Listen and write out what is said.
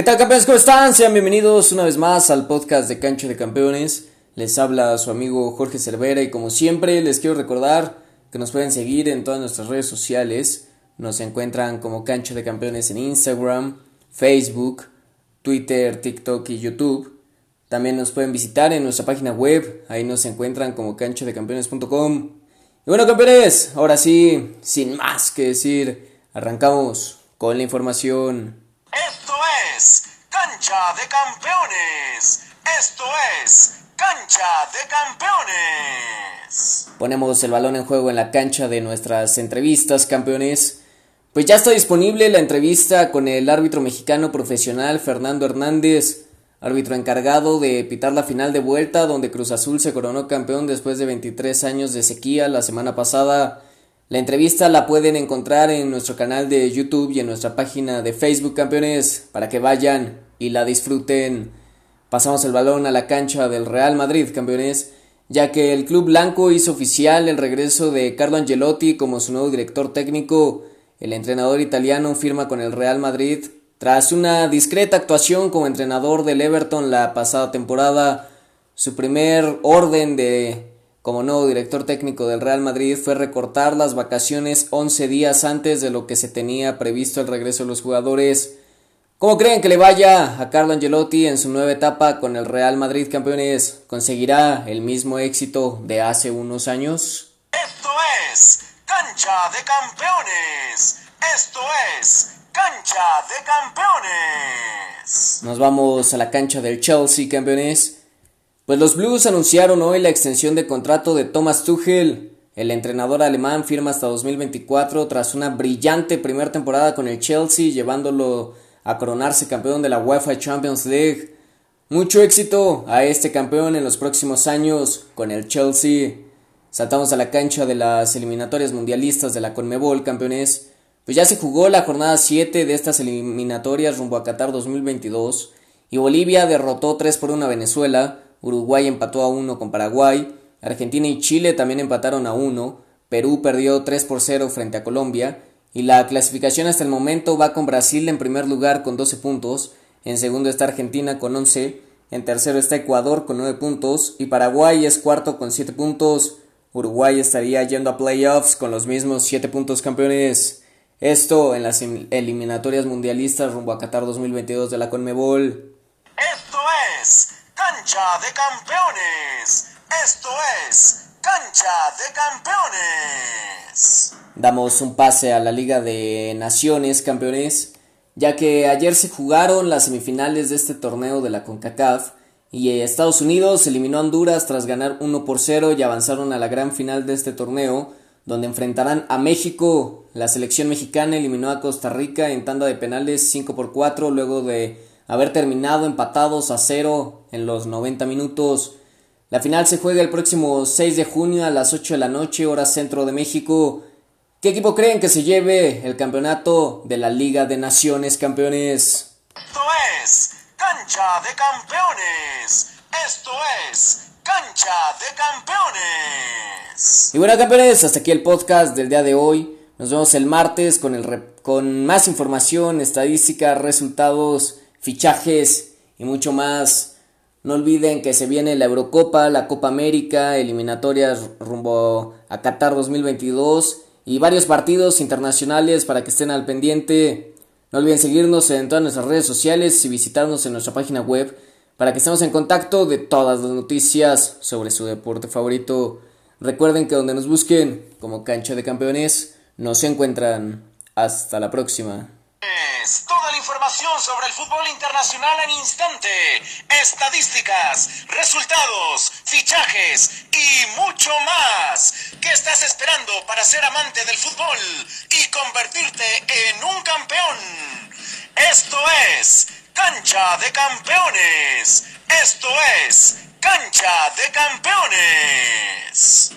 ¿Qué tal campeones? ¿Cómo están? Sean bienvenidos una vez más al podcast de Cancha de Campeones. Les habla su amigo Jorge Cervera y como siempre les quiero recordar que nos pueden seguir en todas nuestras redes sociales. Nos encuentran como Cancha de Campeones en Instagram, Facebook, Twitter, TikTok y YouTube. También nos pueden visitar en nuestra página web, ahí nos encuentran como canchadecampeones.com. Y bueno campeones, ahora sí, sin más que decir, arrancamos con la información. Cancha de Campeones. Esto es Cancha de Campeones. Ponemos el balón en juego en la cancha de nuestras entrevistas, campeones. Pues ya está disponible la entrevista con el árbitro mexicano profesional Fernando Hernández, árbitro encargado de pitar la final de vuelta donde Cruz Azul se coronó campeón después de 23 años de sequía la semana pasada. La entrevista la pueden encontrar en nuestro canal de YouTube y en nuestra página de Facebook Campeones para que vayan y la disfruten. Pasamos el balón a la cancha del Real Madrid Campeones, ya que el club blanco hizo oficial el regreso de Carlo Angelotti como su nuevo director técnico. El entrenador italiano firma con el Real Madrid tras una discreta actuación como entrenador del Everton la pasada temporada. Su primer orden de como nuevo director técnico del Real Madrid fue recortar las vacaciones 11 días antes de lo que se tenía previsto el regreso de los jugadores. ¿Cómo creen que le vaya a Carlo Angelotti en su nueva etapa con el Real Madrid campeones? ¿Conseguirá el mismo éxito de hace unos años? Esto es Cancha de Campeones. Esto es Cancha de Campeones. Nos vamos a la cancha del Chelsea campeones. Pues los Blues anunciaron hoy la extensión de contrato de Thomas Tuchel. El entrenador alemán firma hasta 2024 tras una brillante primera temporada con el Chelsea, llevándolo a coronarse campeón de la UEFA Champions League. Mucho éxito a este campeón en los próximos años con el Chelsea. Saltamos a la cancha de las eliminatorias mundialistas de la Conmebol, campeones. Pues ya se jugó la jornada 7 de estas eliminatorias rumbo a Qatar 2022 y Bolivia derrotó 3 por 1 a Venezuela, Uruguay empató a 1 con Paraguay, Argentina y Chile también empataron a 1, Perú perdió 3 por 0 frente a Colombia, y la clasificación hasta el momento va con Brasil en primer lugar con 12 puntos, en segundo está Argentina con 11, en tercero está Ecuador con 9 puntos, y Paraguay es cuarto con 7 puntos, Uruguay estaría yendo a playoffs con los mismos 7 puntos campeones. Esto en las eliminatorias mundialistas rumbo a Qatar 2022 de la Conmebol. Esto es Cancha de Campeones. Esto es Cancha de Campeones. Damos un pase a la Liga de Naciones, campeones, ya que ayer se jugaron las semifinales de este torneo de la CONCACAF y Estados Unidos eliminó a Honduras tras ganar 1 por 0 y avanzaron a la gran final de este torneo, donde enfrentarán a México. La selección mexicana eliminó a Costa Rica en tanda de penales 5 por 4 luego de haber terminado empatados a 0 en los 90 minutos. La final se juega el próximo 6 de junio a las 8 de la noche, hora centro de México. ¿Qué equipo creen que se lleve el campeonato de la Liga de Naciones Campeones? Esto es Cancha de Campeones. Esto es Cancha de Campeones. Y bueno, campeones, hasta aquí el podcast del día de hoy. Nos vemos el martes con, el con más información, estadísticas, resultados, fichajes y mucho más. No olviden que se viene la Eurocopa, la Copa América, eliminatorias rumbo a Qatar 2022 y varios partidos internacionales para que estén al pendiente. No olviden seguirnos en todas nuestras redes sociales y visitarnos en nuestra página web para que estemos en contacto de todas las noticias sobre su deporte favorito. Recuerden que donde nos busquen como cancha de campeones, nos encuentran. Hasta la próxima. Toda la información sobre el fútbol internacional en instante, estadísticas, resultados, fichajes y mucho más. ¿Qué estás esperando para ser amante del fútbol y convertirte en un campeón? Esto es Cancha de Campeones. Esto es Cancha de Campeones.